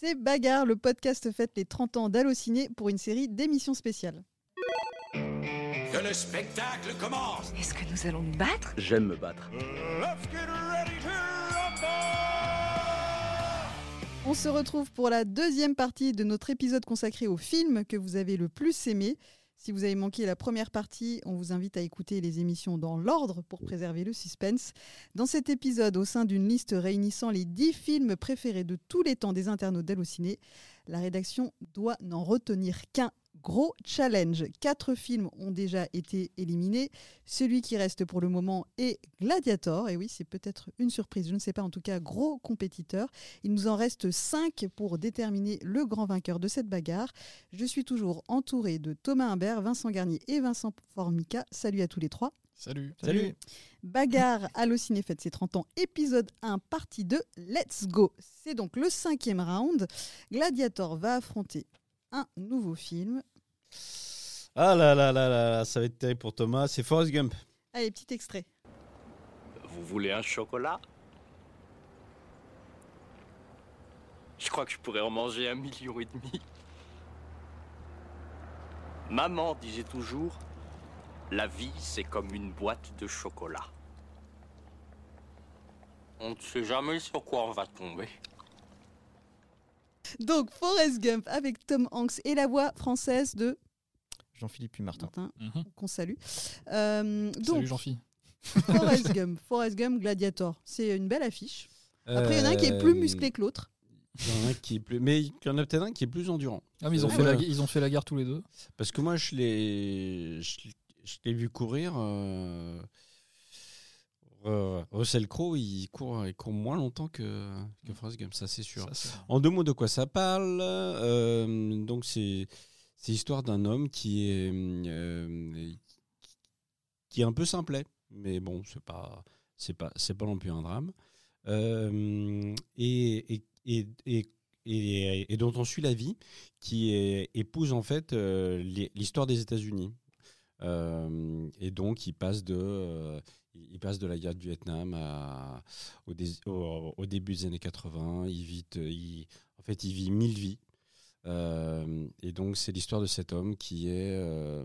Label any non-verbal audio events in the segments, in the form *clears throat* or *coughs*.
C'est Bagarre, le podcast fête les 30 ans d'Allociné pour une série d'émissions spéciales. Que le spectacle commence Est-ce que nous allons nous battre? J'aime me battre. Let's get ready to rumble On se retrouve pour la deuxième partie de notre épisode consacré au film que vous avez le plus aimé. Si vous avez manqué la première partie, on vous invite à écouter les émissions dans l'ordre pour préserver le suspense. Dans cet épisode, au sein d'une liste réunissant les 10 films préférés de tous les temps des internautes d'Allociné, la rédaction doit n'en retenir qu'un gros challenge. Quatre films ont déjà été éliminés. Celui qui reste pour le moment est Gladiator. Et oui, c'est peut-être une surprise, je ne sais pas, en tout cas, gros compétiteur. Il nous en reste cinq pour déterminer le grand vainqueur de cette bagarre. Je suis toujours entouré de Thomas Imbert, Vincent Garnier et Vincent Formica. Salut à tous les trois. Salut. Salut. Bagarre Allociné fête ses 30 ans, épisode 1, partie 2, let's go. C'est donc le cinquième round. Gladiator va affronter un nouveau film. Ah là là là là, là, ça va être terrible pour Thomas. C'est Forrest Gump. Allez, petit extrait. Vous voulez un chocolat? Je crois que je pourrais en manger un million et demi. Maman disait toujours, la vie c'est comme une boîte de chocolat. On ne sait jamais sur quoi on va tomber. Donc, Forrest Gump avec Tom Hanks et la voix française de Jean-Philippe Martin. Martin, Mhm. qu'on salue. Euh, donc, Salut Jean-Philippe. *laughs* Forrest Gump, Forrest Gump, Gladiator. C'est une belle affiche. Après, il y en a un qui est plus musclé que l'autre. Il y en a un qui est plus, mais il y en a peut-être un qui est plus endurant. Ah, mais ils ont, Euh, fait la, ils ont fait la guerre tous les deux. Parce que moi, je l'ai, je, l'ai- je l'ai vu courir. Euh, euh, Russell Crowe, il court, il court moins longtemps que, que Forrest Gump, ça c'est sûr. Ça, En deux mots, de quoi ça parle Euh, Donc, c'est c'est l'histoire d'un homme qui est euh, qui est un peu simplet, mais bon, c'est pas pas pas non plus un drame. Euh, et, et, et, et, dont on suit la vie, qui épouse en fait euh, l'hi- l'histoire des États-Unis. Euh, et donc, il passe de, il passe de la guerre du Vietnam au, au- au début des années 80. Il vit, il- en fait, il vit mille vies. Euh, et donc, c'est l'histoire de cet homme qui est euh,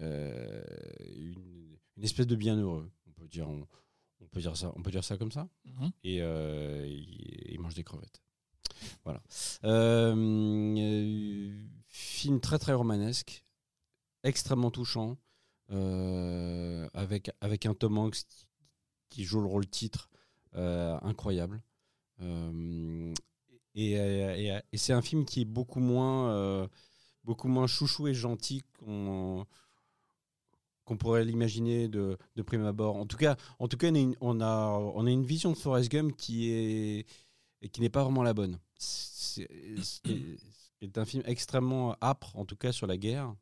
euh, une, une espèce de bienheureux. On peut dire, on, on peut dire ça, on peut dire ça comme ça. Mhm. Et il, il mange des crevettes. Voilà. Euh, film très très romanesque, extrêmement touchant, euh, avec, avec un Tom Hanks qui, qui joue le rôle titre euh, incroyable. Euh, et euh, et, c'est un film qui est beaucoup moins, euh, beaucoup moins chouchou et gentil qu'on qu'on pourrait l'imaginer de, de prime abord. En tout cas, en tout cas on, a une, on, a, une vision de Forrest Gump qui est qui n'est pas vraiment la bonne. C'est un film extrêmement âpre, en tout cas sur la guerre,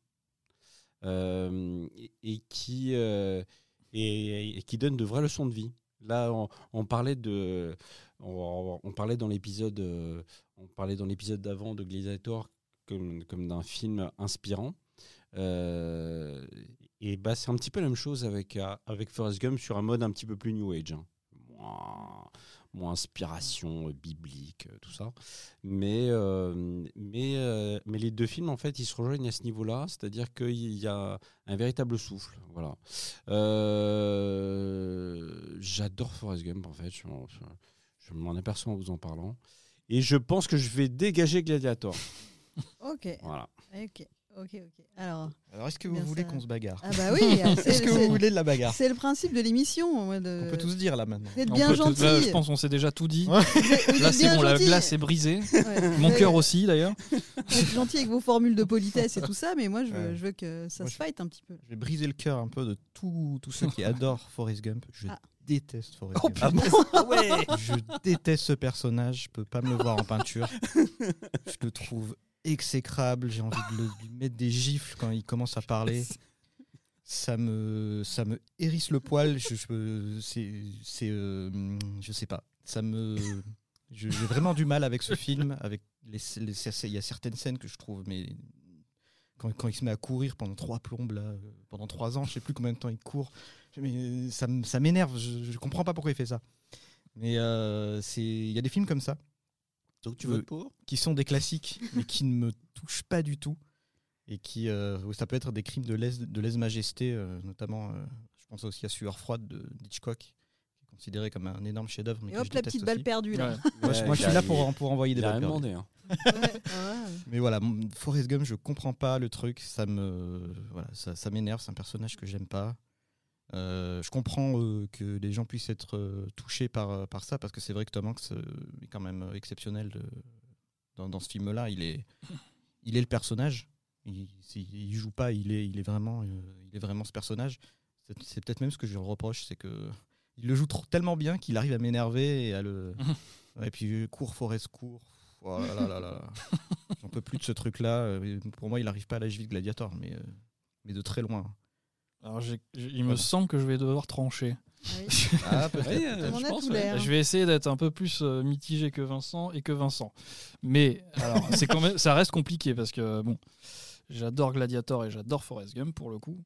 et, qui et qui donne de vraies leçons de vie. Là, on, parlait de, on parlait dans l'épisode, euh, on parlait dans l'épisode d'avant de Gladiator comme, comme d'un film inspirant. Euh, et bah, c'est un petit peu la même chose avec, euh, avec Forrest Gump sur un mode un petit peu plus New Age. hein. Moins, moins inspiration euh, biblique, euh, tout ça. Mais, euh, mais, mais les deux films, en fait, ils se rejoignent à ce niveau-là, c'est-à-dire qu'il y a un véritable souffle. Voilà. J'adore Forrest Gump, en fait. Je, je- je m'en aperçois en vous en parlant. Et je pense que je vais dégager Gladiator. Ok. Voilà. Ok. Ok. Ok. Alors. Alors, est-ce que vous Bien voulez ça. qu'on se bagarre Ah bah oui. *laughs* c'est- Est-ce que c'est- vous voulez de la bagarre C'est le principe de l'émission. moi, de- On peut tous dire là maintenant. Vous êtes On bien peut gentil. Là, je pense qu'on s'est déjà tout dit. Là, c'est bon, la glace est brisée. Ouais. Mon cœur aussi, d'ailleurs. *laughs* Vous êtes gentil avec vos formules de politesse et tout ça, mais moi je veux, Ouais. je veux que ça Moi, se je- fight un petit peu. Je vais briser le cœur un peu de tous tous ceux qui *laughs* adorent Forrest Gump. Je Ah. déteste Forrest Oh, Gump. Ah ouais Je déteste ce personnage. Je peux pas me le voir en peinture. Je le trouve exécrable. J'ai envie de le- lui mettre des gifles quand il commence à parler. *laughs* Ça me, ça me hérisse le poil. Je, je, c'est, euh, je sais pas. Ça me, j'ai vraiment du mal avec ce film. Avec les, il y a certaines scènes que je trouve, mais quand, quand il se met à courir pendant trois plombes là, euh, pendant trois ans, je sais plus combien de temps il court. Mais euh, ça, ça m'énerve. Je, je comprends pas pourquoi il fait ça. Mais euh, c'est, il y a des films comme ça. Donc tu Euh, votes pour qui sont des classiques, *laughs* mais qui ne me touchent pas du tout. Et qui, euh, ça peut être des crimes de lèse- de lèse-majesté, euh, notamment, euh, je pense aussi à Sueur froide de d'Hitchcock, qui est considéré comme un énorme chef-d'œuvre. mais Et que hop, je la petite balle aussi. perdue là. Ouais. *laughs* Moi, je- Ouais, moi, je il suis a- là pour, pour envoyer des balles rien perdues. demandé. hein. Ouais. *laughs* Mais voilà, Forrest Gump, je comprends pas le truc, ça me, voilà, ça, ça m'énerve, c'est un personnage que j'aime pas. Euh, je comprends euh, que les gens puissent être euh, touchés par, par ça, parce que c'est vrai que Tom Hanks est quand même exceptionnel de- dans, dans ce film-là. Il est, il est le personnage. Il, il joue pas, il est, il est vraiment, il est vraiment ce personnage. C'est, peut-être même ce que je lui reproche, c'est que il le joue trop, tellement bien qu'il arrive à m'énerver et à le. *laughs* et puis cours Forrest cours. Oh là là là. J'en peux plus de ce truc-là. Pour moi, il n'arrive pas à la cheville de Gladiator, mais, mais de très loin. Alors, il me semble que je vais devoir trancher. Ah oui. *laughs* Ah, peut-être. On en je pense, ouais. vais essayer d'être un peu plus euh, mitigé que Vincent et que Vincent. Mais alors, c'est quand même, ça reste compliqué parce que bon, j'adore Gladiator et j'adore Forrest Gump pour le coup.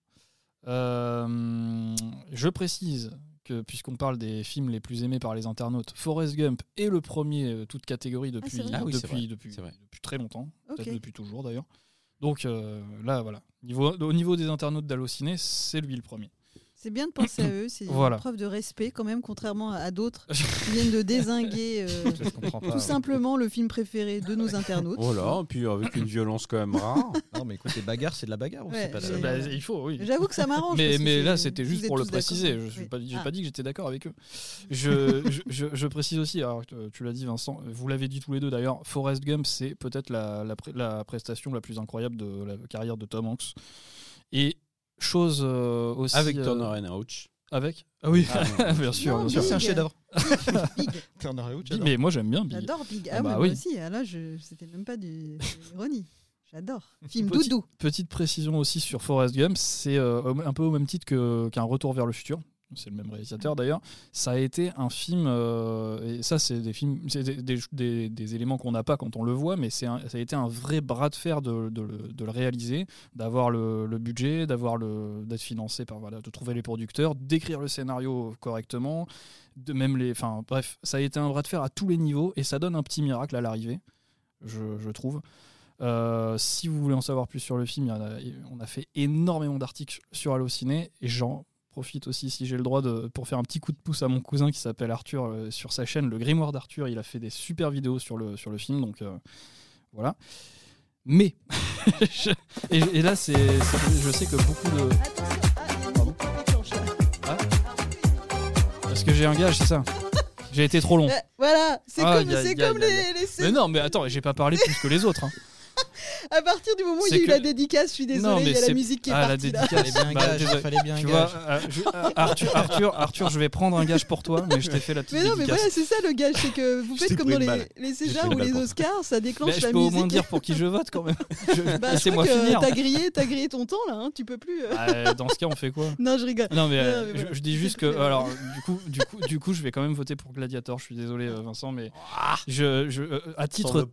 Euh, je précise que puisqu'on parle des films les plus aimés par les internautes, Forrest Gump est le premier, euh, toute catégorie depuis Ah oui, depuis, vrai, depuis, depuis très longtemps, peut-être depuis toujours d'ailleurs. Donc euh, là, voilà, au niveau des internautes d'Allociné, c'est lui le premier. C'est bien de penser à *clears throat* eux, c'est Voilà. une preuve de respect quand même, contrairement à d'autres *laughs* qui viennent de désinguer euh, pas. tout simplement le film préféré de nos internautes. Voilà, et puis avec une violence quand même rare. *laughs* Non, mais écoute, les bagarres, c'est de la bagarre ou Ouais, pas de la Bah, bagarre il faut, oui. J'avoue que ça m'arrange. Mais, là, c'était juste pour le préciser. Je n'ai Oui. pas, Ah. pas dit que j'étais d'accord avec eux. Je, *laughs* je, je- je précise aussi, alors euh, tu l'as dit Vincent, vous l'avez dit tous les deux d'ailleurs, Forrest Gump, c'est peut-être la, la prestation la plus incroyable de la carrière de Tom Hanks. Et chose euh, aussi... Avec euh, Turner and Hooch. Avec? Ah oui, Ah, *laughs* bien sûr. Non, bien sûr. C'est un chef-d'œuvre. *laughs* Big. Turner Big, j'adore. mais moi j'aime bien Big. J'adore Big. Ah Ah, bah oui. moi aussi. Ah, là, je... c'était même pas du... de l'ironie. J'adore. *laughs* Film Petit- doudou. Petite précision aussi sur Forrest Gump, c'est euh, un peu au même titre que- qu'un Retour vers le futur. C'est le même réalisateur d'ailleurs. Ça a été un film, euh, et ça c'est des films, des, éléments qu'on n'a pas quand on le voit, mais c'est ça a été un vrai bras de fer de, le- réaliser, d'avoir le, budget, d'avoir le, d'être financé par voilà, de trouver les producteurs, d'écrire le scénario correctement, de même les, enfin bref, ça a été un bras de fer à tous les niveaux et ça donne un petit miracle à l'arrivée, je, trouve. Euh, si vous voulez en savoir plus sur le film, on a fait énormément d'articles sur Allociné et j'en profite aussi si j'ai le droit de, pour faire un petit coup de pouce à mon cousin qui s'appelle Arthur euh, sur sa chaîne Le Grimoire d'Arthur. Il a fait des super vidéos sur le, sur le film, donc euh, voilà. Mais, *laughs* je- et, et là, c'est, je sais que beaucoup de. Ah. Parce que j'ai un gage, c'est ça? J'ai été trop long. Eh, Voilà, c'est comme, comme les, les Mais non, mais attends, j'ai pas parlé plus que les autres. hein. À partir du moment où il y a eu que- la dédicace, je suis mais il y a la musique qui est Ah, la partie là. dédicace. Il fallait bien un Bah, gage, désolé. fallait bien Tu vois, gage. euh, je- euh, Arthur, Arthur, Arthur, je vais prendre un gage pour toi, mais je t'ai fait la petite Mais non, mais voilà, c'est ça le gage, c'est que vous Je faites comme dans les, les Césars ou les. Oscars, ça Mais déclenche je la peux au musique. moins dire pour qui je vote quand même. *laughs* Je- Bah, je Laissez-moi que finir. T'as grillé, t'as grillé ton temps là, hein, tu peux plus. euh. Ah, dans ce cas, on fait quoi? Non, je rigole. Non mais, je- je, dis juste que alors du coup du coup du coup je vais quand même voter pour Gladiator. Je suis désolé Vincent mais je, je euh, à titre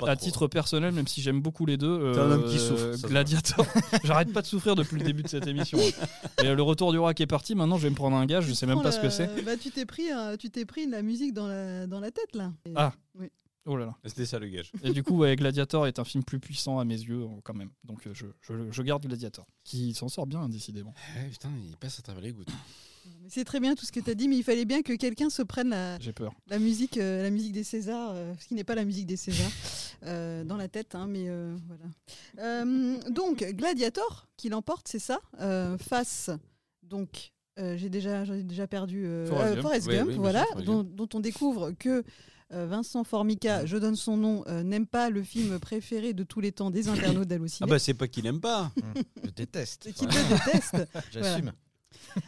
à personnel même si j'aime beaucoup les deux T'es un homme qui souffre, ça. Gladiator. *laughs* J'arrête pas de souffrir depuis le début de cette émission. Et euh, le retour du roi qui est parti. Maintenant je vais me prendre un gage. Je sais même pas ce que c'est. Bah, tu t'es pris, euh, tu t'es pris la musique dans la, dans la tête là. Ah. Oui. Oh là là. C'était ça le gage. Et du coup ouais, Gladiator est un film plus puissant à mes yeux euh, quand même. Donc euh, je, je, je garde Gladiator qui s'en sort bien décidément. Eh, putain, il passe à travers les gouttes. C'est très bien tout ce que tu as dit, mais il fallait bien que quelqu'un se prenne la, J'ai peur. la musique, euh, la musique des Césars, euh, ce qui n'est pas la musique des Césars, euh, dans la tête, hein, mais euh, voilà. Euh, donc Gladiator qui l'emporte, c'est ça, euh, face donc. euh, j'ai déjà, j'ai déjà perdu euh, Forrest euh, Gump. Forrest Oui, Gump, oui, bien voilà, Forrest dont, dont on découvre que euh, Vincent Formica, je donne son nom, euh, n'aime pas le film préféré de tous les temps des internautes Ah d'Allociné, bah c'est pas qu'il aime pas. Je déteste. et qu'il le déteste. *laughs* J'assume.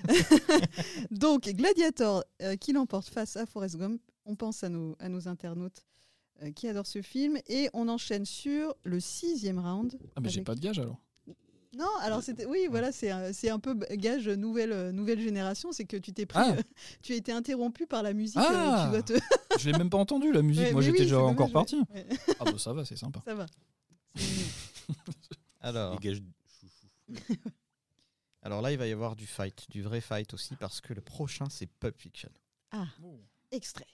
*laughs* Donc, Gladiator euh, qui l'emporte face à Forrest Gump. On pense à nos, à nos internautes euh, qui adorent ce film. Et on enchaîne sur le sixième round. Ah mais j'ai pas de gage alors. Non, alors c'était. Oui, voilà, c'est un, c'est un peu gage nouvelle, euh, nouvelle génération. C'est que tu t'es pris. Ah. euh, *laughs* tu as été interrompu par la musique. Ah. euh, tu dois te. *laughs* Je l'ai même pas entendu la musique. Ouais, Moi j'étais oui, déjà encore parti. ouais. Ah bah ça va, c'est sympa. Ça va. Alors, Les gages chouchou. Alors là, il va y avoir du fight, du vrai fight aussi, parce que le prochain, c'est Pulp Fiction. Extrait.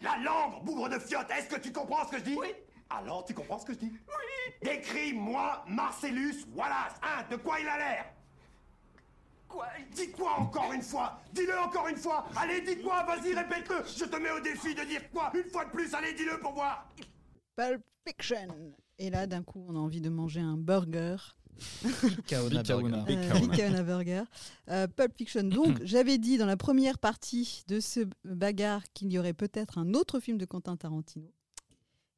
La langue, bougre de fiotte, est-ce que tu comprends ce que je dis? Oui. Alors, tu comprends ce que je dis? Oui. Décris-moi Marcellus Wallace, hein, de quoi il a l'air? Quoi? Dis quoi encore une fois? Dis-le encore une fois Allez, dis quoi Vas-y, répète-le Je te mets au défi de dire quoi? Une fois de plus, allez, dis-le pour voir Pulp Fiction. Et là, d'un coup, on a envie de manger un burger. Big. Burger. Euh, Burger. Euh, Pulp Fiction. Donc, *clears throat* j'avais dit dans la première partie de ce bagarre qu'il y aurait peut-être un autre film de Quentin Tarantino.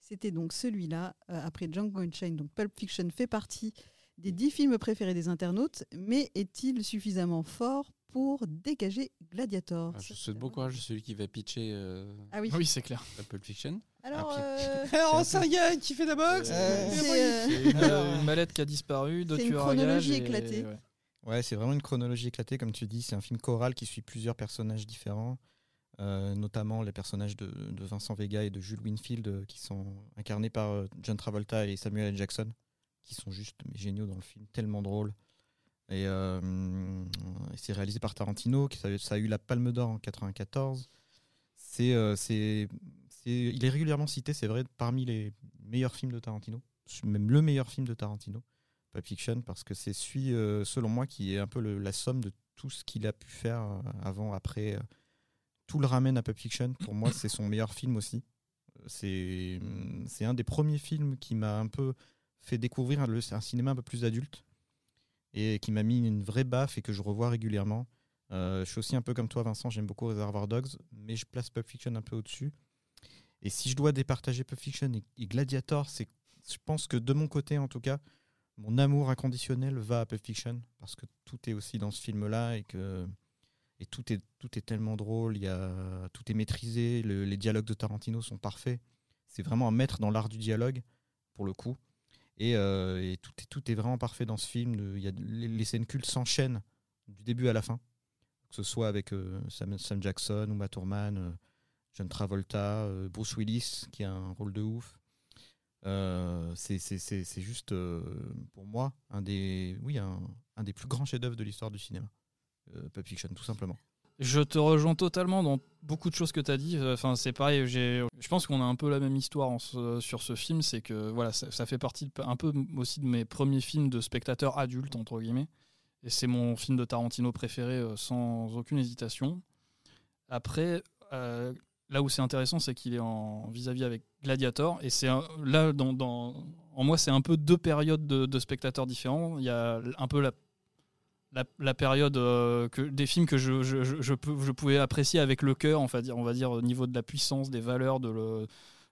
C'était donc celui-là, euh, après Django Unchained. Donc, Pulp Fiction fait partie des dix films préférés des internautes, mais est-il suffisamment fort pour dégager Gladiator? Ah, je c'est souhaite bon courage à celui qui va pitcher euh, Ah oui. Oui, c'est clair. la Pulp Fiction. Alors, Ah, euh, *laughs* Oh, c'est un gars qui fait de la boxe c'est, euh, C'est une, euh, une mallette qui a disparu, deux C'est une tueurs à gages chronologie et- éclatée. ouais. Ouais, c'est vraiment une chronologie éclatée, comme tu dis. C'est un film choral qui suit plusieurs personnages différents, euh, notamment les personnages de, de Vincent Vega et de Jules Winfield, euh, qui sont incarnés par euh, John Travolta et Samuel L. Jackson, qui sont juste mais, géniaux dans le film, tellement drôles. Et, euh, et c'est réalisé par Tarantino, qui ça, ça a eu la Palme d'Or en 94. C'est, euh, c'est, il est régulièrement cité, c'est vrai, parmi les meilleurs films de Tarantino, même le meilleur film de Tarantino. Pulp Fiction parce que c'est celui, euh, selon moi, qui est un peu la somme de tout ce qu'il a pu faire euh, avant, après. euh, tout le ramène à Pulp Fiction. Pour moi, c'est son meilleur film aussi. C'est c'est un des premiers films qui m'a un peu fait découvrir un, cinéma un peu plus adulte et qui m'a mis une vraie baffe et que je revois régulièrement. Je suis aussi un peu comme toi, Vincent, j'aime beaucoup Reservoir Dogs, mais je place Pulp Fiction un peu au-dessus. Et si je dois départager Pulp Fiction et, Gladiator, c'est, je pense que de mon côté, en tout cas, mon amour inconditionnel va à Pulp Fiction parce que tout est aussi dans ce film-là et que et tout est tout est tellement drôle. Il tout est maîtrisé. le- les dialogues de Tarantino sont parfaits. C'est vraiment un maître dans l'art du dialogue pour le coup. Et, euh, tout est tout est vraiment parfait dans ce film. Y a les, scènes cultes s'enchaînent du début à la fin, que ce soit avec euh, Sam, Jackson ou Matt euh, John Travolta, euh, Bruce Willis qui a un rôle de ouf. Euh, c'est juste, euh, pour moi, un des, oui, un, des plus grands chefs-d'œuvre de l'histoire du cinéma. Euh, Pulp Fiction, tout simplement. Je te rejoins totalement dans beaucoup de choses que tu as dit. Enfin, c'est pareil, je pense qu'on a un peu la même histoire sur ce film. C'est que voilà, ça, fait partie un peu aussi de mes premiers films de spectateur adulte, entre guillemets. Et c'est mon film de Tarantino préféré euh, sans aucune hésitation. Après, là où c'est intéressant, c'est qu'il est en vis-à-vis avec Gladiator. Et c'est là, dans, dans- en moi, c'est un peu deux périodes de, de spectateurs différents. Il y a un peu la la, la période euh, que, des films que je, je, je, je pouvais apprécier avec le cœur, on va dire, on va dire au niveau de la puissance, des valeurs. De le...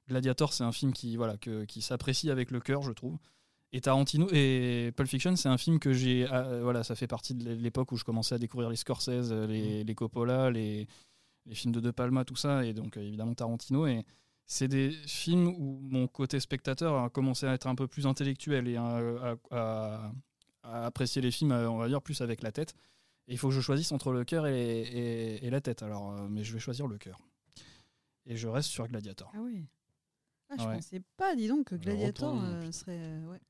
Gladiator, c'est un film qui, voilà, que, qui s'apprécie avec le cœur, je trouve. Et Tarantino et Pulp Fiction, c'est un film que j'ai. euh, voilà, ça fait partie de l'époque où je commençais à découvrir les Scorsese, les, les Coppola, les, les films de De Palma, tout ça, et donc euh, évidemment Tarantino. Et c'est des films où mon côté spectateur a commencé à être un peu plus intellectuel et à, à- à- à apprécier les films, euh, on va dire, plus avec la tête. Et il faut que je choisisse entre le cœur et, et- et la tête. Alors, euh, mais je vais choisir le cœur. Et je reste sur Gladiator. Ah oui. Ah, je Ouais. pensais pas, dis donc, que Gladiator euh, serait. euh, ouais.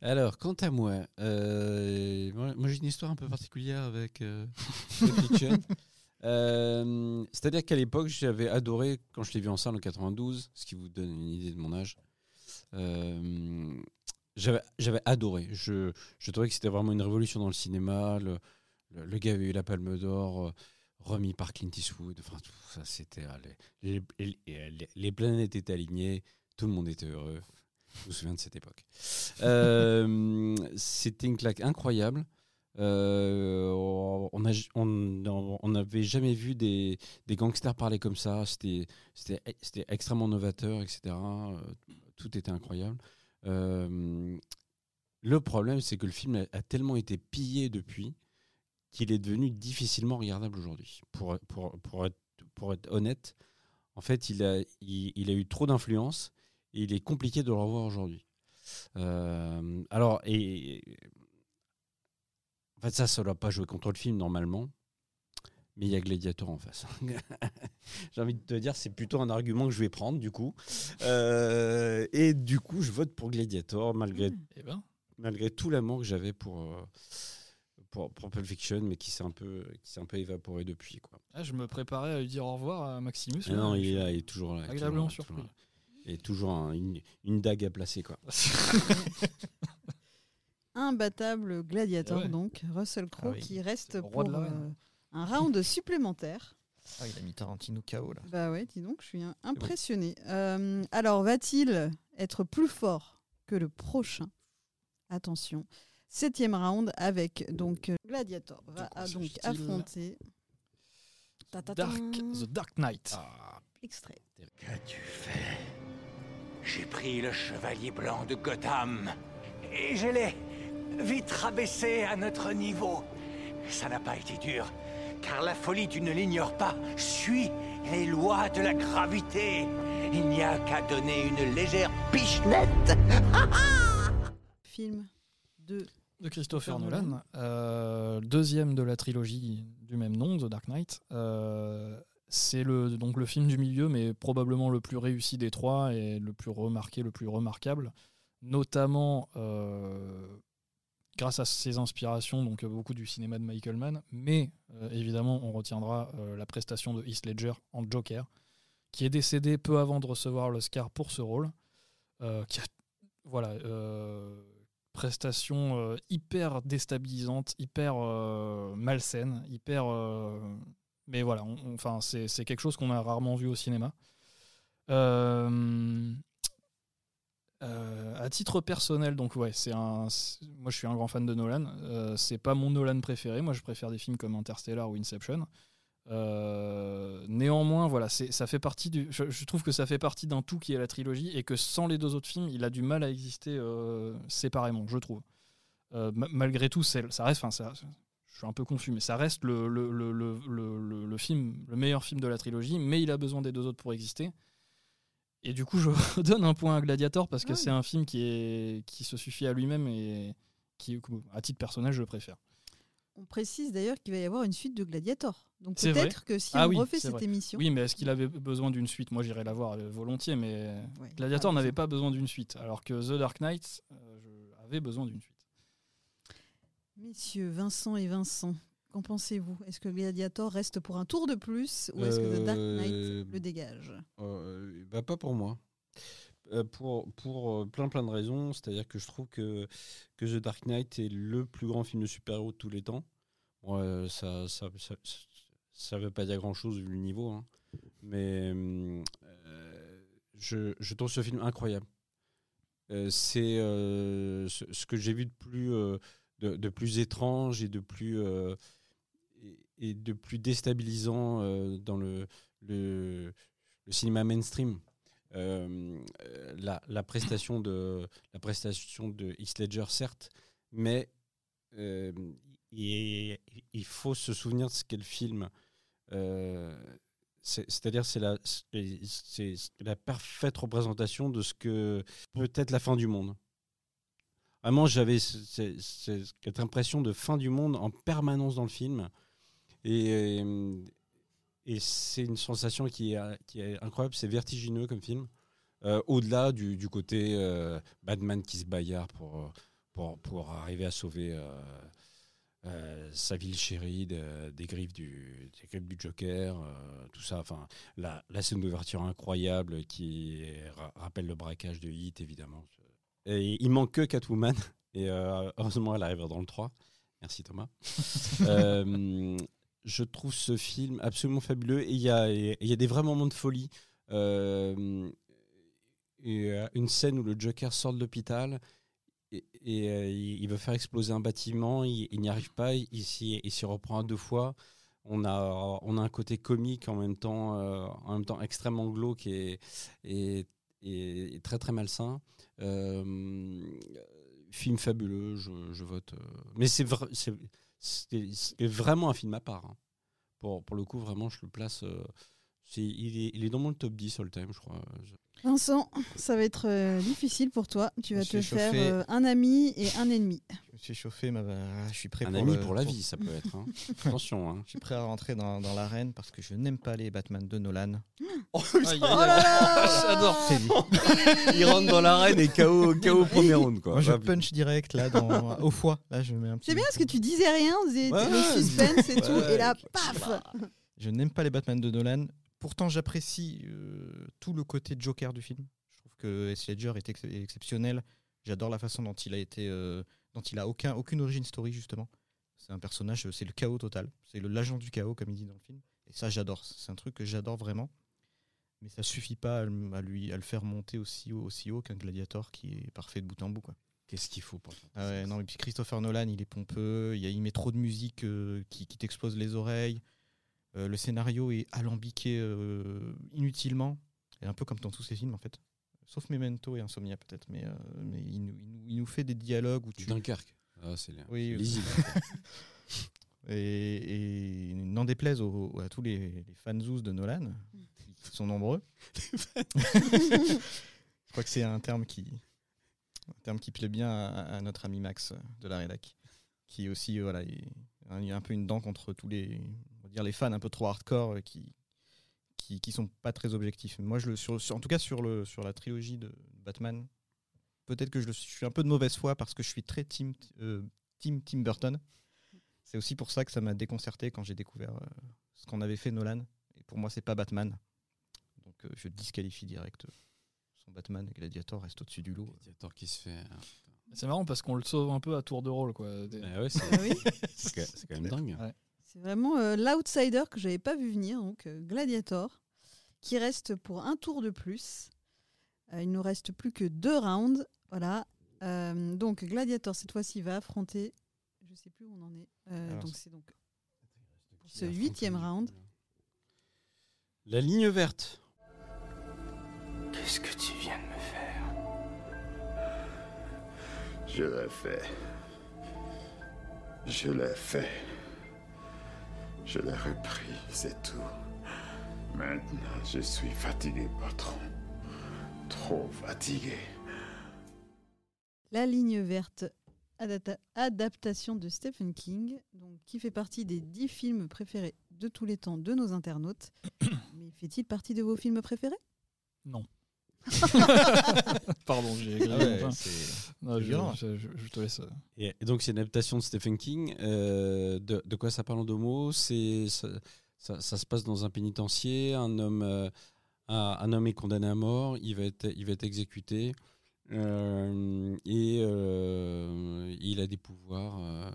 Alors, quant à moi, euh, moi, moi, j'ai une histoire un peu particulière avec euh, *laughs* Pulp Fiction. Euh, C'est-à-dire qu'à l'époque, j'avais adoré, quand je l'ai vu en salle en 92, ce qui vous donne une idée de mon âge, euh, j'avais adoré. Je, trouvais que c'était vraiment une révolution dans le cinéma. Le, le, le gars avait eu la Palme d'Or, euh, remis par Clint Eastwood. Enfin, tout ça, c'était. ah, les, les, planètes étaient alignées, tout le monde était heureux. Je me souviens de cette époque. C'était une claque incroyable. Euh, on n'avait jamais vu des, gangsters parler comme ça. C'était extrêmement novateur, etc. Euh, Tout était incroyable. Euh, le problème, c'est que le film a, tellement été pillé depuis qu'il est devenu difficilement regardable aujourd'hui. Pour, être, honnête, en fait, il a, eu trop d'influence et il est compliqué de le revoir aujourd'hui. Alors, et, fait, ça, ça ne doit pas jouer contre le film normalement, mais il y a Gladiator en face. *laughs* J'ai envie de te dire, c'est plutôt un argument que je vais prendre du coup. Euh, et du coup, je vote pour Gladiator malgré Eh ben, malgré tout l'amour que j'avais pour, euh, pour, pour Pulp Fiction, mais qui s'est un peu, qui s'est un peu évaporé depuis, quoi. Ah, je me préparais à lui dire au revoir à Maximus. Ah non, il est, là, il est toujours là. agréablement surpris. Et toujours un- une, une dague à placer, quoi. *laughs* Imbattable gladiateur, Ah ouais. donc Russell Crowe Ah oui, qui reste pour euh, un round supplémentaire. Ah, il a mis Tarantino KO là. Bah ouais, dis donc, je suis impressionné. Euh, alors, va-t-il être plus fort que le prochain? Attention. Septième round avec donc euh, Gladiator va a donc affronter. Dark, The Dark Knight. Ah, Extrait. Qu'as-tu fait? J'ai pris le chevalier blanc de Gotham et je l'ai vite rabaissé à notre niveau. Ça n'a pas été dur, car la folie, tu ne l'ignores pas, suit les lois de la gravité. Il n'y a qu'à donner une légère pichenette. *laughs* Film de. de Christopher Nolan. Nolan, euh, deuxième de la trilogie du même nom, The Dark Knight. Euh, c'est le, donc le film du milieu, mais probablement le plus réussi des trois et le plus remarqué, le plus remarquable, notamment euh, grâce à ses inspirations, donc euh, beaucoup du cinéma de Michael Mann, mais euh, évidemment on retiendra euh, la prestation de Heath Ledger en Joker, qui est décédé peu avant de recevoir l'Oscar pour ce rôle, qui a voilà, prestation hyper déstabilisante, hyper malsaine, hyper. mais voilà, enfin, c'est c'est quelque chose qu'on a rarement vu au cinéma. Euh, à titre personnel, donc ouais, c'est un. Moi, je suis un grand fan de Nolan. Euh, c'est pas mon Nolan préféré. Moi, je préfère des films comme Interstellar ou Inception. Euh, néanmoins, voilà, ça fait partie du. Je, trouve que ça fait partie d'un tout qui est la trilogie et que sans les deux autres films, il a du mal à exister euh, séparément, je trouve. Euh, ma- malgré tout, ça reste. Je suis un peu confus, mais ça reste le, le- le- le film, le meilleur film de la trilogie, mais il a besoin des deux autres pour exister. Et du coup, je *laughs* donne un point à Gladiator parce que Ah oui. c'est un film qui, est, qui se suffit à lui-même et qui, à titre personnel, je le préfère. On précise d'ailleurs qu'il va y avoir une suite de Gladiator. Donc peut-être que si Ah on oui, refait cette vrai. émission. Oui, mais est-ce qu'il avait besoin d'une suite? Moi, j'irais la voir euh, volontiers, mais Ouais, Gladiator n'avait pas besoin d'une suite, alors que The Dark Knight euh, avait besoin d'une suite. Messieurs, Vincent et Vincent, qu'en pensez-vous? Est-ce que Gladiator reste pour un tour de plus ou est-ce que The Dark Knight Euh, le dégage? Euh, bah, pas pour moi. Euh, pour pour plein plein de raisons, c'est-à-dire que je trouve que, que The Dark Knight est le plus grand film de super-héros de tous les temps. Bon, ça, ça, ça, ça veut pas dire grand-chose vu le niveau, hein. mais euh, je, je trouve ce film incroyable. Euh, c'est euh, ce, ce que j'ai vu de plus, de, de plus étrange et de plus, et, de plus déstabilisant euh, dans le, cinéma mainstream. Euh, la, prestation de la prestation de Heath Ledger certes mais euh, il, faut se souvenir de ce qu'est le film. C'est- c'est-à-dire c'est la la parfaite représentation de ce que peut être la fin du monde. Vraiment j'avais ce- ce- ce- cette impression de fin du monde en permanence dans le film et, euh, et c'est une sensation qui est, qui est incroyable, c'est vertigineux comme film. Euh, Au-delà du, du côté euh, Batman qui se bagarre pour, pour, pour arriver à sauver euh, sa ville chérie de- des, griffes du, des griffes du Joker, tout ça. Enfin, la, la scène d'ouverture incroyable qui ra- rappelle le braquage de Hit, évidemment. Et il manque que Catwoman, et heureusement elle arrivera dans le 3. Merci Thomas. *laughs* Euh, je trouve ce film absolument fabuleux et il y a, des vrais moments de folie. Euh, euh, une scène où le Joker sort de l'hôpital et, euh, il veut faire exploser un bâtiment, il, n'y arrive pas, il, il s'y reprend à deux fois. On a, on a un côté comique en même temps, en même temps extrêmement glauque et, et, très très malsain. Film fabuleux, je, je vote. mais c'est vra- c'est vraiment un film à part. hein. Pour, pour le coup, vraiment, je le place. euh, c'est- il, est, il est dans mon top 10 all time, je crois. Vincent, ça va être euh, difficile pour toi. Tu Je vas suis te faire euh, un ami et un ennemi. Je me suis chauffé, mais bah, je suis prêt Un pour ami le- pour la vie, ça peut être. hein. *laughs* Attention. Hein. Je suis prêt à rentrer dans, dans l'arène parce que je n'aime pas les Batman de Nolan. Oh, Aïe, aïe, Oh aïe. là là J'adore. Il rentre dans l'arène et KO, KO au premier round. Quoi. Moi, je Ouais, punch direct là dans, au foie. Là, je mets un petit. C'est bien parce que tu disais rien, c'est Ouais, le suspense et tout, Ouais, et là, paf Je n'aime pas les Batman de Nolan. Pourtant, j'apprécie euh, tout le côté Joker du film. Je trouve que Heath Ledger est, ex- est exceptionnel. J'adore la façon dont il a été, euh, dont il a aucun, aucune origin story justement. C'est un personnage, c'est le chaos total. C'est le l'agent du chaos comme il dit dans le film. Et ça, j'adore. C'est un truc que j'adore vraiment. Mais ça suffit pas à, lui, à le faire monter aussi haut, aussi haut qu'un Gladiator qui est parfait de bout en bout. Quoi. Qu'est-ce qu'il faut pour Ah ouais, non, et puis Christopher Nolan, il est pompeux, il, y a- il met trop de musique euh, qui, qui t'explose les oreilles. Euh, le scénario est alambiqué euh, inutilement, et un peu comme dans tous ses films en fait. Sauf Memento et Insomnia peut-être, mais, euh, mais il, nous, il nous- il nous fait des dialogues où tu... Dunkerque. Ah, c'est Oui, oui. lisible. *laughs* Et, et n'en déplaise à tous les, les fanzous de Nolan, qui sont nombreux. *laughs* Je crois que c'est un terme qui, un terme qui plaît bien à, à notre ami Max de la rédac, qui aussi voilà, il il y a un peu une dent contre tous les, dire les fans un peu trop hardcore euh, qui, qui, qui sont pas très objectifs. Moi, je le, sur, sur- en tout cas sur le, sur la trilogie de Batman, peut-être que je, le suis- je suis un peu de mauvaise foi parce que je suis très team, euh, team Tim Burton. C'est aussi pour ça que ça m'a déconcerté quand j'ai découvert euh, ce qu'on avait fait Nolan. Et pour moi, c'est pas Batman. Donc euh, je disqualifie direct son Batman et Gladiator reste au-dessus du lot. Gladiator qui se fait. hein. C'est marrant parce qu'on le sauve un peu à tour de rôle. Quoi. Des- Ah ouais, c'est Ah *laughs* oui. c'est quand c'est quand même dingue. C'est vraiment euh, l'outsider que j'avais pas vu venir, donc euh, Gladiator, qui reste pour un tour de plus. Euh, il nous reste plus que deux rounds. Voilà. Euh, donc Gladiator, cette fois-ci, va affronter. Je sais plus où on en est. Euh, Alors, donc c'est donc pour ce huitième round. La ligne verte. Qu'est-ce que tu viens de me faire? Je l'ai fait. Je l'ai fait. Je l'ai repris, c'est tout. Maintenant, je suis fatigué, patron. Trop fatigué. La ligne verte, adapta- adaptation de Stephen King, donc, qui fait partie des dix films préférés de tous les temps de nos internautes. *coughs* Mais fait-il partie de vos films préférés? Non. *laughs* Pardon, j'ai Ah ouais, Non, je, je- je- te laisse. euh. Et donc c'est une adaptation de Stephen King. Euh, de, de quoi ça parle en deux mots? C'est ça, ça- ça se passe dans un pénitencier. Un homme, euh, un, un homme est condamné à mort. Il va être, il va être exécuté. Euh, et euh, il a des pouvoirs. euh,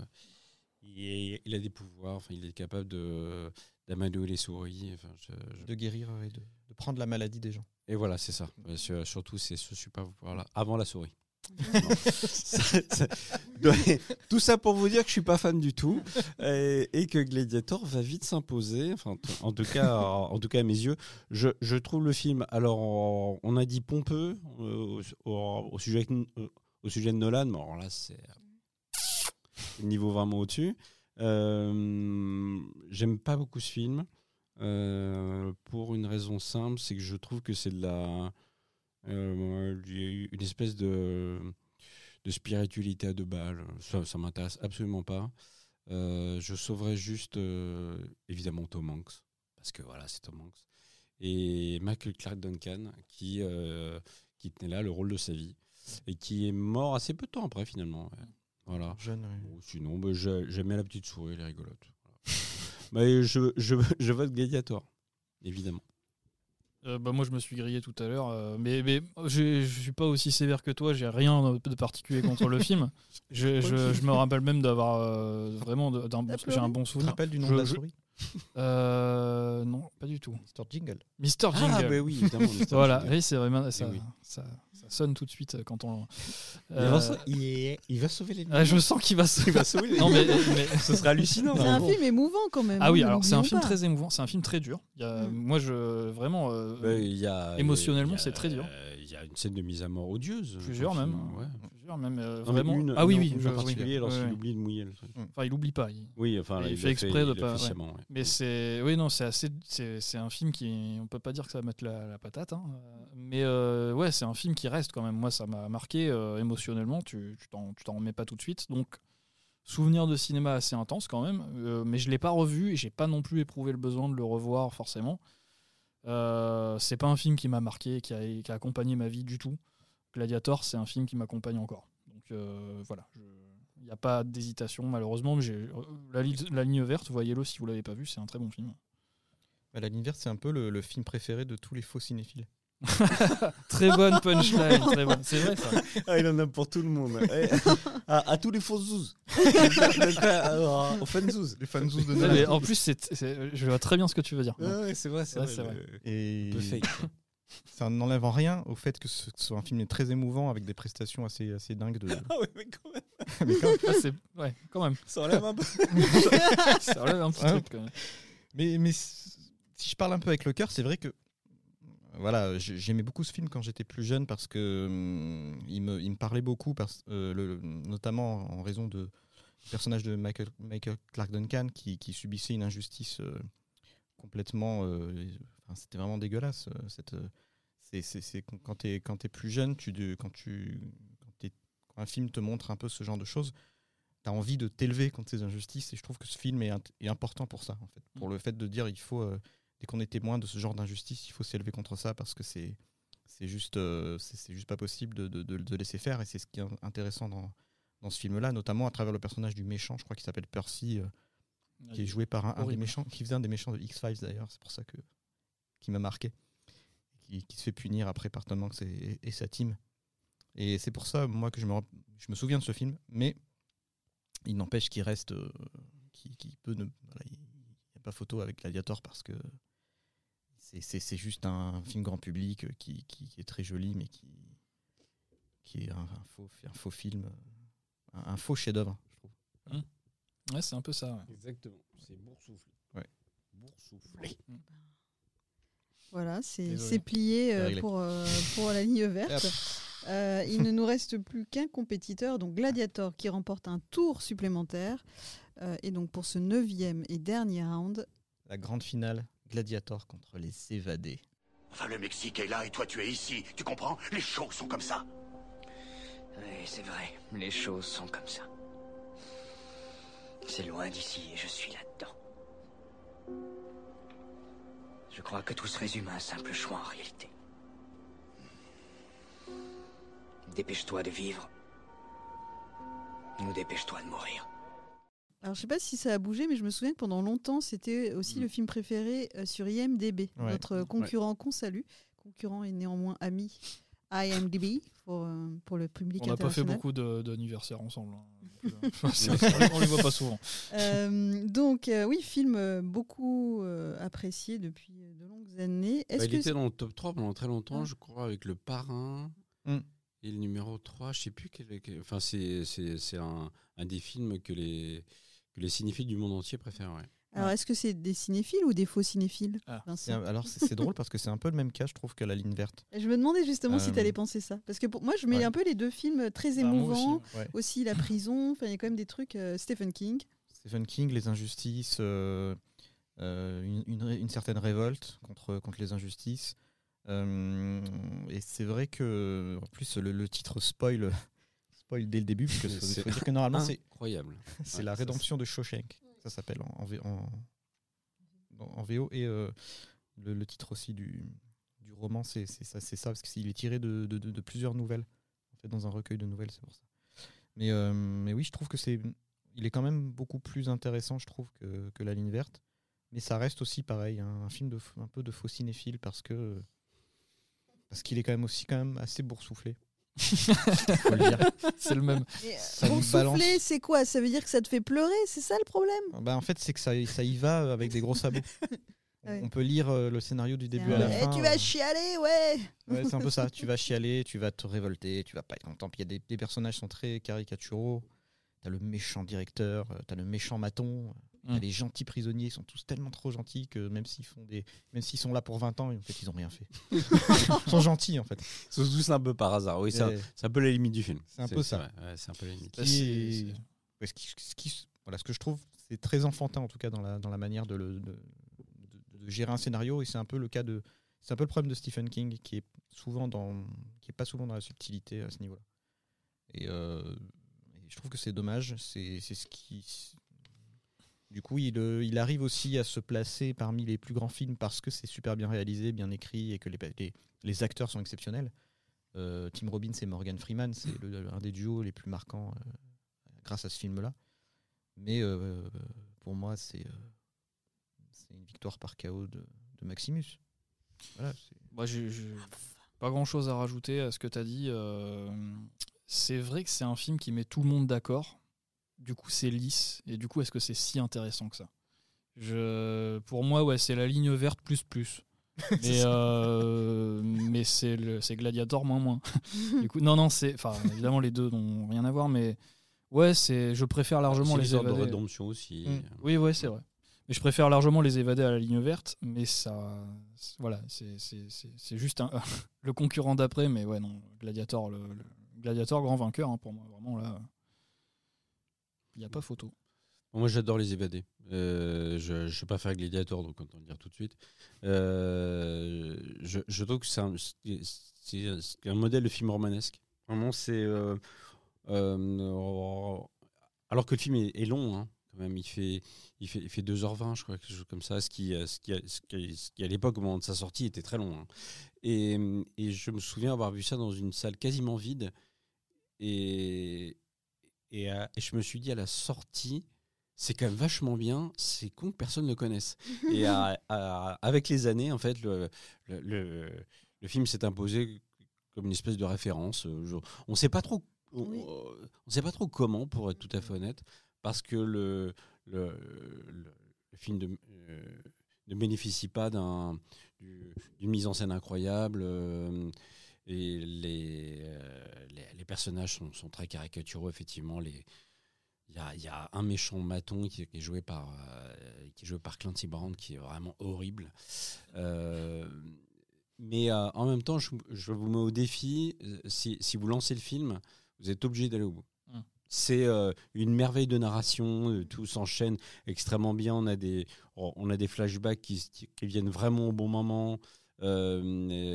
il a des pouvoirs. Enfin, il est capable de d'amadouer les souris. Enfin, je- je- de guérir euh, et de, de prendre la maladie des gens. Et voilà, c'est ça. Euh, sur- surtout, c'est ce super pouvoir-là. Avant la souris. *laughs* Ça- ça- *laughs* tout ça pour vous dire que je suis pas fan du tout et, et que Gladiator va vite s'imposer. Enfin, en tout cas, en tout cas à mes yeux, je, je trouve le film. Alors, on- on a dit pompeux euh, au, au- au sujet de- euh, au sujet de Nolan, mais alors là, c'est le niveau vraiment au-dessus. Euh, J'aime pas beaucoup ce film euh, pour une raison simple, c'est que je trouve que c'est de la euh, une espèce de, de spiritualité à deux balles. Ça, ça m'intéresse absolument pas. Je sauverais juste, évidemment, Tom Hanks. Parce que voilà, c'est Tom Hanks. Et Michael Clark Duncan, qui, qui tenait là le rôle de sa vie. Et qui est mort assez peu de temps après, finalement. Voilà. Jeune, ouais. Ou sinon, bah, je- j'aimais la petite souris, elle est rigolote. Voilà. *laughs* Je, je, je vote Gladiator, évidemment. Euh, bah, moi, je me suis grillé tout à l'heure, euh, mais, mais j'ai- je suis pas aussi sévère que toi. J'ai rien de particulier contre le film. *laughs* Je, je- je me rappelle même d'avoir euh, vraiment j'ai un bon Tu te souvenir. rappelles du nom Je- de la je- souris? Euh, non, pas du tout. Mr. Jingle. Mister Jingle. Ah, bah oui, évidemment. Mr. *laughs* Voilà, Jingle. oui, c'est vraiment ça, oui. ça, ça sonne tout de suite quand on. Il va Euh, sau- il, est- il va sauver les ah, je sens qu'il va. Il va sauver les Non mais, mais- Ce serait hallucinant. C'est un film émouvant quand même. ah oui, alors c'est un film pas. très émouvant, c'est un film très dur. Il y a- Mm. Moi, je vraiment. euh, il y a- Émotionnellement, c'est très dur. euh, Il y a une scène de mise à mort odieuse. Plusieurs même. ouais. Même euh, Non, mais vraiment. une- ah oui, oui, je- particulier oui. lorsqu'il oublie de mouiller le truc. Enfin, il oublie pas. il- Oui, enfin, il il, fait exprès de pas- ouais. ouais. Mais c'est, oui, non, c'est assez, c'est, un film qui, on peut pas dire que ça va mettre la, la patate, hein. Mais euh, ouais, c'est un film qui reste quand même. Moi, ça m'a marqué euh, émotionnellement. Tu, t'en, tu t'en remets pas tout de suite, donc souvenir de cinéma assez intense quand même, mais je l'ai pas revu et j'ai pas non plus éprouvé le besoin de le revoir forcément. C'est pas un film qui m'a marqué, qui a, qui a accompagné ma vie du tout. Gladiator, c'est un film qui m'accompagne encore. Donc euh, voilà, il n'y a pas d'hésitation malheureusement. Mais j'ai euh, la, li- la ligne verte, voyez-le si vous l'avez pas vu, c'est un très bon film. Bah, La ligne verte, c'est un peu le, le film préféré de tous les faux cinéphiles. *laughs* Très bonne punchline, très bonne. C'est vrai ça. *laughs* Ah, il en a pour tout le monde. à, à tous les faux zouz. *laughs* Aux fans zouz. Les fans zouz de mais en plus, je vois très bien ce que tu veux dire. Ouais, ouais, c'est vrai, c'est Ouais, vrai. vrai. Et Un peu fake. Ça n'enlève en rien au fait que ce ce soit un film très émouvant avec des prestations assez, assez dingues de. Ah ouais, mais quand même, *laughs* Mais quand- Ah, c'est, ouais, quand même. ça enlève un peu. *laughs* Ça relève un petit Ouais. truc quand même. Mais, mais si je parle un peu avec le cœur, c'est vrai que voilà, j'ai- j'aimais beaucoup ce film quand j'étais plus jeune parce que hum, il, me, il me parlait beaucoup, parce, euh, le- notamment en raison de du personnage de Michael, Michael Clark Duncan qui, qui subissait une injustice euh, complètement. euh, enfin, C'était vraiment dégueulasse. euh, Cette, euh, c'est, c'est- c'est quand- tu es, quand t'es plus jeune, tu, quand, tu, quand, un film te montre un peu ce genre de choses, tu as envie de t'élever contre ces injustices. Et je trouve que ce film est, est important pour ça, en fait. Pour le fait de dire il faut, euh, dès qu'on est témoin de ce genre d'injustice, il faut s'élever contre ça parce que c'est. C'est juste, euh, c'est c'est juste pas possible de, de- de- de laisser faire et c'est ce qui est intéressant dans, dans ce film-là, notamment à travers le personnage du méchant, je crois qu'il s'appelle Percy, euh, qui est joué par un, un des méchants, qui faisait un des méchants de X-Files d'ailleurs, c'est pour ça que qui m'a marqué, qui, qui se fait punir après par Tom Hanks et, et sa team. Et c'est pour ça, moi, que je me, je me souviens de ce film, mais il n'empêche qu'il reste, euh, qui, qui peut ne, voilà, il n'y a pas photo avec Gladiator parce que c'est- c'est c'est juste un film grand public euh, qui, qui- qui est très joli, mais qui, qui est un, un faux, un faux film, un, un faux chef-d'œuvre, je trouve. Ouais, c'est un peu ça. ouais. Exactement. C'est boursouflé. Ouais. Boursouflé. Voilà, c'est plié euh, pour, euh, pour la ligne verte. Euh, il ne nous reste plus qu'un compétiteur, donc Gladiator, qui remporte un tour supplémentaire. Euh, et donc pour ce neuvième et dernier round, La grande finale, Gladiator contre les évadés. Enfin, le Mexique est là et toi tu es ici. Tu comprends? Les choses sont comme ça. Oui, c'est vrai, les choses sont comme ça. C'est loin d'ici et je suis là-dedans. Je crois que tout se résume à un simple choix en réalité. Dépêche-toi de vivre. Ou dépêche-toi de mourir. alors je sais pas si ça a bougé, mais je me souviens que pendant longtemps, c'était aussi Mm. le film préféré euh, sur IMDB, Ouais. notre concurrent qu'on salue. Concurrent et néanmoins ami IMDB pour, euh, pour le public On n'a pas fait beaucoup de- d'anniversaires ensemble. hein. Donc, euh, *laughs* *laughs* on les voit pas souvent. Euh, donc euh, oui, film beaucoup euh, apprécié depuis années. Est-ce Bah, il que était dans le top 3 pendant très longtemps, Ah. je crois, avec le parrain Mm. et le numéro 3. Je sais plus quel. quel- Enfin, c'est c'est- c'est un, un des films que les, que les cinéphiles du monde entier préfèrent. ouais. alors est-ce que c'est des cinéphiles ou des faux cinéphiles Ah. Alors c'est c'est drôle parce que c'est un peu le même cas, je trouve, que la ligne verte. Je me demandais justement si Euh, tu allais penser ça. Parce que pour moi, je mets ouais. un peu les deux films très Bah, émouvants. aussi, Ouais. aussi, la prison. Enfin, il y a quand même des trucs. euh, Stephen King. Stephen King, les injustices, euh, une, une certaine révolte contre, contre les injustices. Euh, et c'est vrai que, en plus, le, le titre spoil, *laughs* spoil dès le début, parce que faut, dire normalement, c'est Incroyable. *laughs* c'est Ouais, la rédemption de Shawshank. Ça s'appelle en, en, en- VO. Et euh, le, le titre aussi du, du roman, c'est c'est ça, c'est ça, parce qu'il est tiré de, de- de- de plusieurs nouvelles. En fait, dans un recueil de nouvelles, c'est pour ça. Mais, euh, mais oui, je trouve que c'est. Il est quand même beaucoup plus intéressant, je trouve, que, que La Ligne Verte. Mais ça reste aussi pareil, un, un film de, un peu de faux cinéphile parce que. Parce qu'il est quand même aussi quand même assez boursouflé. *laughs* C'est le même. Euh, souffler, c'est quoi? Ça veut dire que ça te fait pleurer? C'est ça le problème? Bah, en fait, c'est que ça, ça y va avec des gros sabots. *laughs* Ouais. On peut lire euh, le scénario du début à la Eh, fin. tu vas euh, chialer, ouais ouais, c'est un peu ça. Tu vas *laughs* chialer, tu vas te révolter, tu vas pas être content. Puis il y a des, des personnages qui sont très caricaturaux. T'as le méchant directeur, t'as le méchant maton, t'as Mm. les gentils prisonniers. Ils sont tous tellement trop gentils que même s'ils font des, même s'ils sont là pour 20 ans, en fait, ils ont rien fait. *laughs* ils sont gentils en fait. C'est tous un peu par hasard. Oui, c'est un, un peu la limite du film. C'est un peu ça. ouais, c'est un peu qui ouais, ce, qui, ce qui- voilà, ce que je trouve, c'est très enfantin en tout cas dans la, dans la manière de, le- de, de- de gérer un scénario et c'est un peu le cas de, c'est un peu le problème de Stephen King qui est souvent dans, qui est pas souvent dans la subtilité à ce niveau-là. Et, euh, et je trouve que c'est dommage. C'est c'est ce qui. Du coup, il, euh, il arrive aussi à se placer parmi les plus grands films parce que c'est super bien réalisé, bien écrit et que les, acteurs sont exceptionnels. Euh, Tim Robbins et Morgan Freeman, c'est le- un des duos les plus marquants euh, grâce à ce film-là. Mais pour moi, c'est une victoire par KO de, Maximus. Moi, pas grand chose à rajouter à ce que tu as dit. C'est vrai que c'est un film qui met tout le monde d'accord. Du coup, c'est lisse. Et du coup, est-ce que c'est si intéressant que ça? Je, Pour moi, ouais, c'est la ligne verte plus plus. *laughs* Mais, euh, mais c'est le- c'est Gladiator moins moins. *laughs* du coup, non, non, c'est. Enfin, évidemment, les deux n'ont rien à voir, mais ouais, c'est. Je préfère largement C'est les l'histoire de évader. rédemption aussi. Mm. Oui, ouais, c'est vrai. Mais je préfère largement les évader à la ligne verte, mais ça, c'est- voilà, c'est c'est- c'est- c'est juste un- *laughs* le concurrent d'après, mais ouais, non, Gladiator, le, le- Gladiator grand vainqueur hein, pour moi, vraiment là, il n'y a pas photo. Moi, j'adore les évadés. Euh, je ne vais pas faire Gladiator, donc autant le dire tout de suite. Euh, je, je trouve que c'est un, un modèle de film romanesque. Vraiment, c'est. euh, euh, alors que le film est, long, hein, quand même. Il fait, il, fait, il fait 2h20, je crois, quelque chose comme ça. Ce qui, ce qui, ce qui, ce qui, à l'époque, au moment de sa sortie, était très long. hein. Et, et je me souviens avoir vu ça dans une salle quasiment vide. Et, et, euh, et je me suis dit à la sortie, c'est quand même vachement bien, c'est con que personne ne le connaisse. *laughs* Et à- à- avec les années, en fait, le, le, le- le film s'est imposé comme une espèce de référence. Euh, on ne sait pas trop. On, Oui. on sait pas trop comment, pour être tout à fait honnête, parce que le, le, le- le film de- euh, ne bénéficie pas d'un- du- d'une mise en scène incroyable. euh, et les, euh, les, les personnages sont, sont très caricaturaux, effectivement. Les, il y a, il y a un méchant maton qui, qui est joué par euh, qui est joué par Clancy Brown qui est vraiment horrible. Euh, mais euh, en même temps, je, je vous mets au défi. Si, si vous lancez le film, vous êtes obligé d'aller au bout. Mm. C'est une merveille de narration, tout s'enchaîne extrêmement bien. On a des, on a des flashbacks qui viennent vraiment au bon moment. Euh,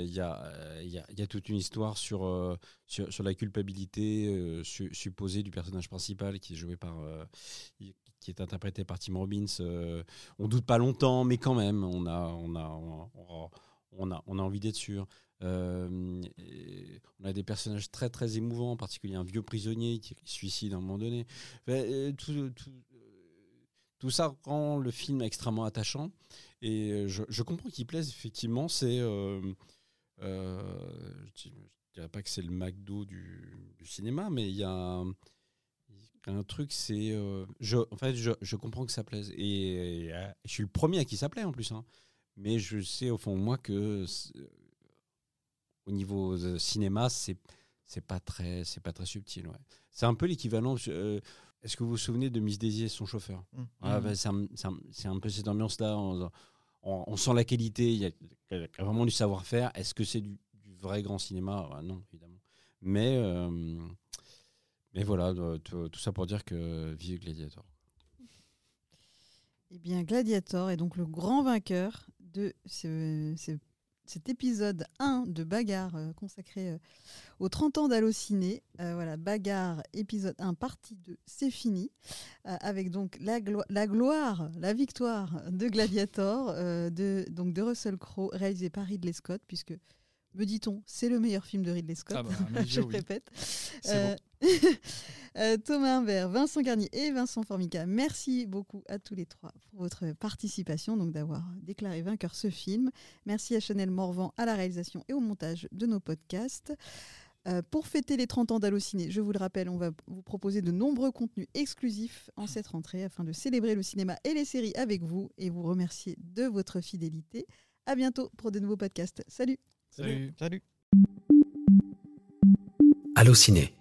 Il y, a, euh, il y, a, toute une histoire sur, euh, la culpabilité su- supposée du personnage principal qui est joué par. qui est interprété par Tim Robbins. on doute pas longtemps, mais quand même, on a, envie d'être sûr. On a des personnages très émouvants, en particulier un vieux prisonnier qui suicide à un moment donné. Tout ça rend le film extrêmement attachant. Et euh, je, comprends qu'il plaise, effectivement. C'est. Euh, euh, je ne dirais pas que c'est le McDo du, cinéma, mais il y a un, truc, c'est. euh, en fait, je, comprends que ça plaise. Et, je suis le premier à qui ça plaît en plus. hein. Mais je sais au fond moi que au niveau cinéma, c'est c'est pas très c'est pas très subtil. Ouais. C'est un peu l'équivalent. Est-ce que vous vous souvenez de Miss Daisy et son chauffeur Mm. Ah, Mm. bah, c'est un, peu cette ambiance-là. On, on- on sent la qualité, il y a, il y a vraiment du savoir-faire. Est-ce que c'est du, du vrai grand cinéma? Ah, Non, évidemment. Mais, euh, mais voilà, euh, tout, tout ça pour dire que vive Gladiator. Eh bien, Gladiator est donc le grand vainqueur de ce- ce- cet épisode 1 de Bagarre euh, consacré euh, aux 30 ans d'Allociné. Euh, voilà, Bagarre, épisode 1, partie 2, c'est fini. Avec donc la, glo- la gloire, la victoire de Gladiator, de, de Russell Crowe, réalisé par Ridley Scott, puisque, me dit-on, c'est le meilleur film de Ridley Scott. Ah bah, *laughs* Je oui. répète. Euh, *laughs* euh, Thomas Humbert, Vincent Garnier et Vincent Formica, merci beaucoup à tous les trois pour votre participation, donc d'avoir déclaré vainqueur ce film. Merci à Chanel Morvan à la réalisation et au montage de nos podcasts. Euh, pour fêter les 30 ans d'Allociné, je vous le rappelle, on va vous proposer de nombreux contenus exclusifs en cette rentrée afin de célébrer le cinéma et les séries avec vous et vous remercier de votre fidélité. À bientôt pour de nouveaux podcasts. Salut Salut. Salut. Allociné,